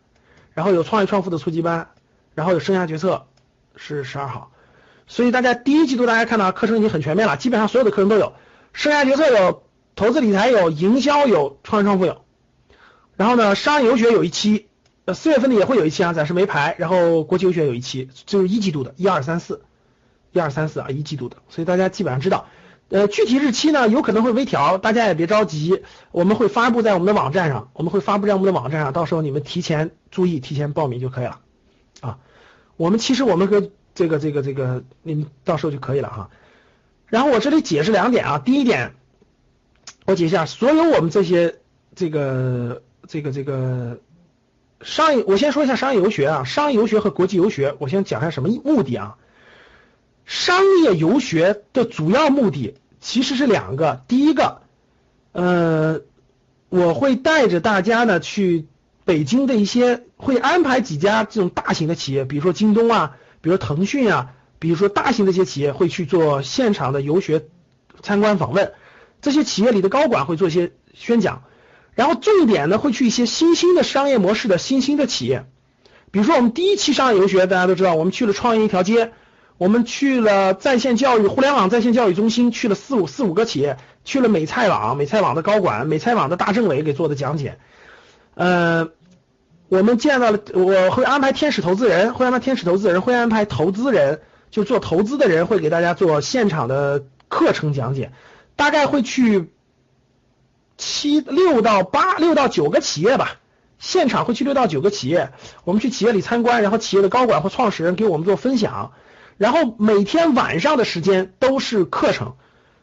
然后有创业创富的初级班，然后有生涯决策是十二号。所以大家第一季度大家看到课程已经很全面了，基本上所有的课程都有。生涯决策有投资理财有，营销有，创业创富有。然后呢，商业游学有一期，呃，四月份的也会有一期啊，暂时没排。然后国际游学有一期，就是一季度的，一二三四，一二三四啊，一季度的，所以大家基本上知道。呃，具体日期呢，有可能会微调，大家也别着急，我们会发布在我们的网站上，我们会发布在我们的网站上，到时候你们提前注意，提前报名就可以了啊。我们其实我们和这个这个这个，你们到时候就可以了哈。然后我这里解释两点啊，第一点，我解一下，所有我们这些这个这个这个商业，我先说一下商业游学啊，商业游学和国际游学，我先讲一下什么目的啊。商业游学的主要目的其实是两个，第一个，呃，我会带着大家呢去北京的一些，会安排几家这种大型的企业，比如说京东啊，比如说腾讯啊，比如说大型的一些企业会去做现场的游学参观访问，这些企业里的高管会做一些宣讲，然后重点呢会去一些新兴的商业模式的新兴的企业，比如说我们第一期商业游学大家都知道，我们去了创业一条街。我们去了在线教育、互联网在线教育中心，去了四五四五个企业，去了美菜网，美菜网的高管，美菜网的大政委给做的讲解。呃，我们见到了，我会安排天使投资人，会安排天使投资人，会安排投资人，就做投资的人会给大家做现场的课程讲解，大概会去七六到八六到九个企业吧，现场会去六到九个企业，我们去企业里参观，然后企业的高管或创始人给我们做分享。然后每天晚上的时间都是课程，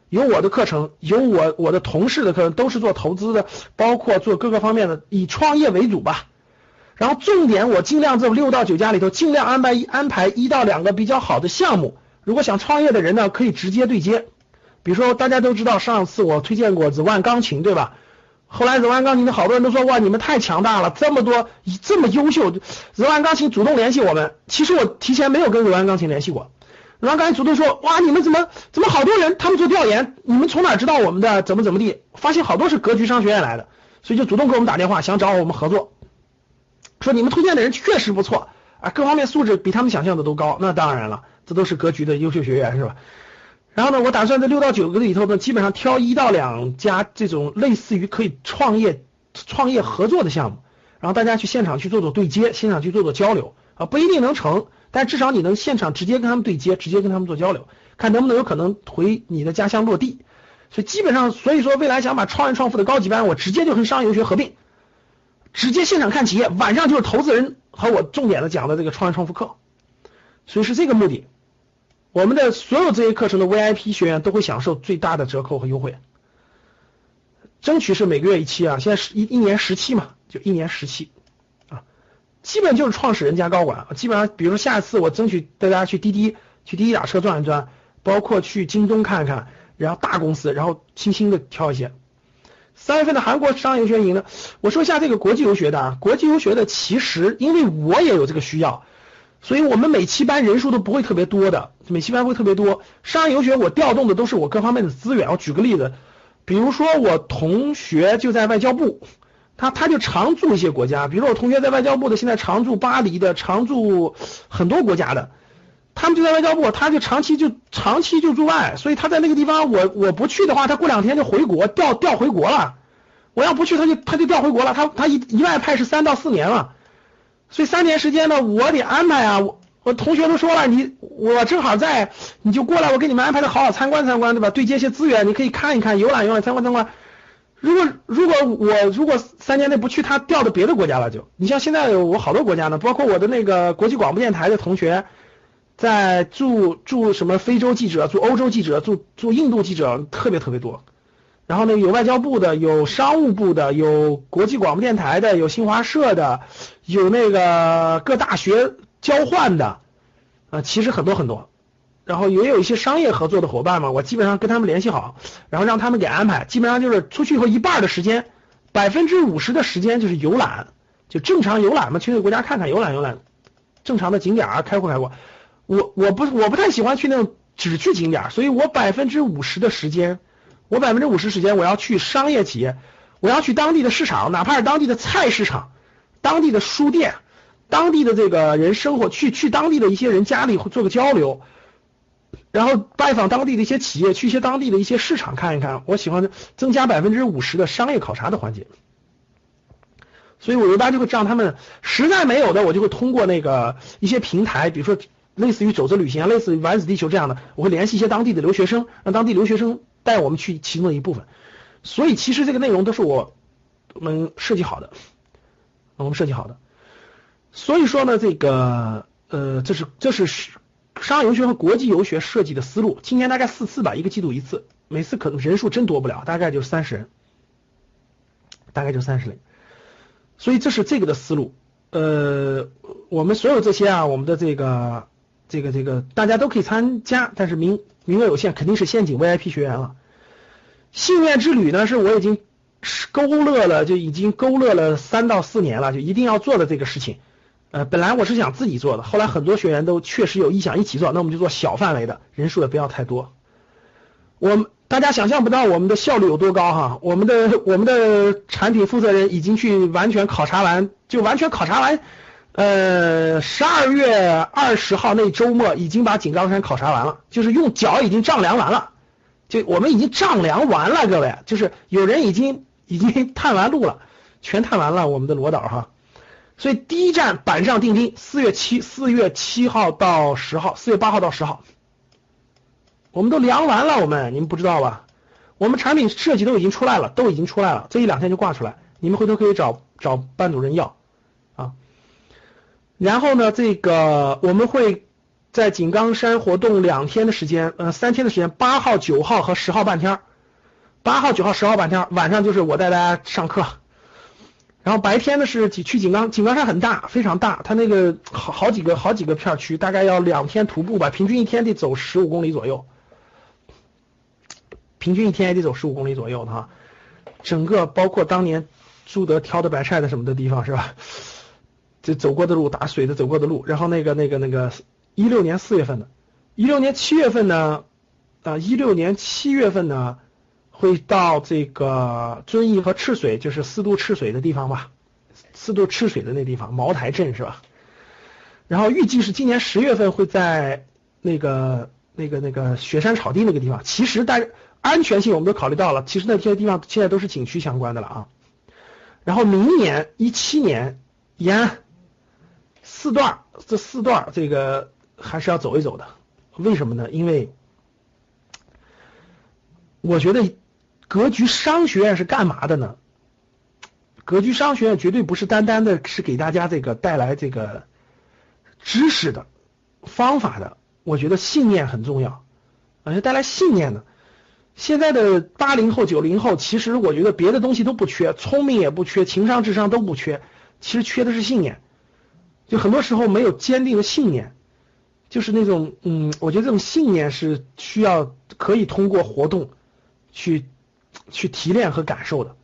有我的课程，有我我的同事的课程，都是做投资的，包括做各个方面的，以创业为主吧。然后重点我尽量这六到九家里头，尽量安排一安排一到两个比较好的项目。如果想创业的人呢，可以直接对接。比如说大家都知道上次我推荐过紫万钢琴，对吧？后来紫万钢琴的好多人都说哇，你们太强大了，这么多这么优秀，紫万钢琴主动联系我们。其实我提前没有跟紫万钢琴联系过，紫万钢琴主动说哇，你们怎么怎么好多人，他们做调研，你们从哪知道我们的怎么怎么地？发现好多是格局商学院来的，所以就主动给我们打电话，想找我们合作，说你们推荐的人确实不错啊，各方面素质比他们想象的都高。那当然了，这都是格局的优秀学员是吧？然后呢，我打算这六到九个里头呢，基本上挑一到两家这种类似于可以创业、创业合作的项目，然后大家去现场去做做对接，现场去做做交流啊，不一定能成，但至少你能现场直接跟他们对接，直接跟他们做交流，看能不能有可能回你的家乡落地。所以基本上，所以说未来想把创业创富的高级班，我直接就跟商业游学合并，直接现场看企业，晚上就是投资人和我重点的讲的这个创业创富课，所以是这个目的。我们的所有这些课程的 VIP 学员都会享受最大的折扣和优惠，争取是每个月一期啊，现在是一一年十期嘛，就一年十期啊，基本就是创始人加高管，基本上比如说下次我争取带大家去滴滴去滴滴打车转一转，包括去京东看看，然后大公司，然后轻轻的挑一些。三月份的韩国商业游学营呢，我说一下这个国际游学的啊，国际游学的其实因为我也有这个需要。所以我们每期班人数都不会特别多的，每期班会特别多。商业游学我调动的都是我各方面的资源。我举个例子，比如说我同学就在外交部，他他就常驻一些国家，比如说我同学在外交部的，现在常驻巴黎的，常驻很多国家的，他们就在外交部，他就长期就长期就驻外，所以他在那个地方，我我不去的话，他过两天就回国调调回国了。我要不去，他就他就调回国了。他他一一外派是三到四年了。所以三年时间呢，我得安排啊！我我同学都说了，你我正好在，你就过来，我给你们安排的好好参观参观，对吧？对接一些资源，你可以看一看，游览游览，参观参观。如果如果我如果三年内不去，他调到别的国家了就。你像现在我好多国家呢，包括我的那个国际广播电台的同学，在驻驻什么非洲记者，驻欧洲记者，驻驻印度记者，特别特别多。然后呢，有外交部的，有商务部的，有国际广播电台的，有新华社的，有那个各大学交换的，啊，其实很多很多。然后也有一些商业合作的伙伴嘛，我基本上跟他们联系好，然后让他们给安排。基本上就是出去以后一半的时间，百分之五十的时间就是游览，就正常游览嘛，去那个国家看看，游览游览，正常的景点啊，开阔开阔。我我不我不太喜欢去那种只去景点，所以我百分之五十的时间。我百分之五十时间我要去商业企业，我要去当地的市场，哪怕是当地的菜市场、当地的书店、当地的这个人生活，去去当地的一些人家里做个交流，然后。拜访当地的一些企业，去一些当地的一些市场看一看。我喜欢增加百分之五十的商业考察的环节。所以我一般就会让他们实在没有的，我就会通过那个一些平台，比如说类似于走着旅行啊，类似于丸子地球这样的，我会联系一些当地的留学生，让当地留学生带我们去其中的一部分。所以其实这个内容都是我们设计好的，我们设计好的。所以说呢，这个呃，这是这是商业游学和国际游学设计的思路。今年大概四次吧，一个季度一次，每次可能人数真多不了，大概就三十人，大概就三十人。所以这是这个的思路，呃，我们所有这些啊，我们的这个这个这个大家都可以参加，但是名名额有限，肯定是先进 VIP 学员了。信念之旅呢，是我已经勾勒了，就已经勾勒了三到四年了，就一定要做的这个事情。呃，本来我是想自己做的，后来很多学员都确实有意向一起做，那我们就做小范围的，人数也不要太多。我们。大家想象不到我们的效率有多高哈！我们的我们的产品负责人已经去完全考察完，就完全考察完，呃，十二月二十号那周末已经把井冈山考察完了，就是用脚已经丈量完了，就我们已经丈量完了，各位，就是有人已经已经 探完路了，全探完了我们的罗导哈，所以第一站板上钉钉，四月七四月七号到十号，四月八号到十号。我们都量完了，我们你们不知道吧？我们产品设计都已经出来了，都已经出来了，这一两天就挂出来，你们回头可以找找班主任要。然后呢，这个我们会在井冈山活动两天的时间，呃，三天的时间，八号、九号和十号半天，八号、九号、十号半天，晚上就是我带大家上课，然后白天呢是去井冈井冈山很大，非常大，它那个好好几个好几个片区，大概要两天徒步吧，平均一天得走十五公里左右。平均一天也得走十五公里左右的哈，整个包括当年朱德挑的白菜的什么的地方是吧？这走过的路打水的走过的路，然后那个那个那个一六年四月份的，一六年七月份呢啊一六年七月份呢会到这个遵义和赤水，就是四渡赤水的地方吧，四渡赤水的那地方茅台镇是吧？然后预计是今年十月份会在那个那个那个雪山草地那个地方，其实大。安全性我们都考虑到了，其实那些地方现在都是景区相关的了啊。然后明年一七年延安四段，这四段这个还是要走一走的。为什么呢？因为我觉得格局商学院是干嘛的呢？格局商学院绝对不是单单的是给大家这个带来这个知识的方法的，我觉得信念很重要，而且带来信念的。现在的八零后、九零后，其实我觉得别的东西都不缺，聪明也不缺，情商、智商都不缺，其实缺的是信念。就很多时候没有坚定的信念，就是那种嗯，我觉得这种信念是需要可以通过活动去去提炼和感受的。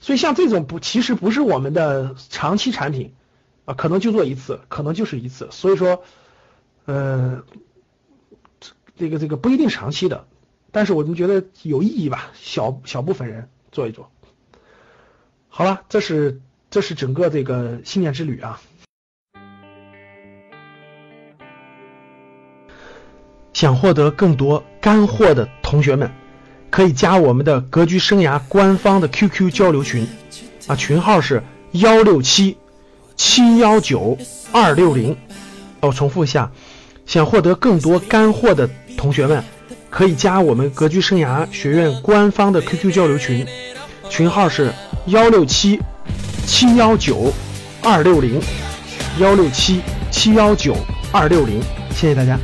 所以像这种不，其实不是我们的长期产品啊，可能就做一次，可能就是一次。所以说，呃，这个这个不一定长期的。但是我们觉得有意义吧，小小部分人做一做。好了，这是这是整个这个信念之旅啊。想获得更多干货的同学们，可以加我们的格局生涯官方的 QQ 交流群啊，群号是幺六七七幺九二六零。我重复一下，想获得更多干货的同学们。可以加我们格局生涯学院官方的 QQ 交流群，群号是幺六七七幺九二六零，幺六七七幺九二六零，谢谢大家。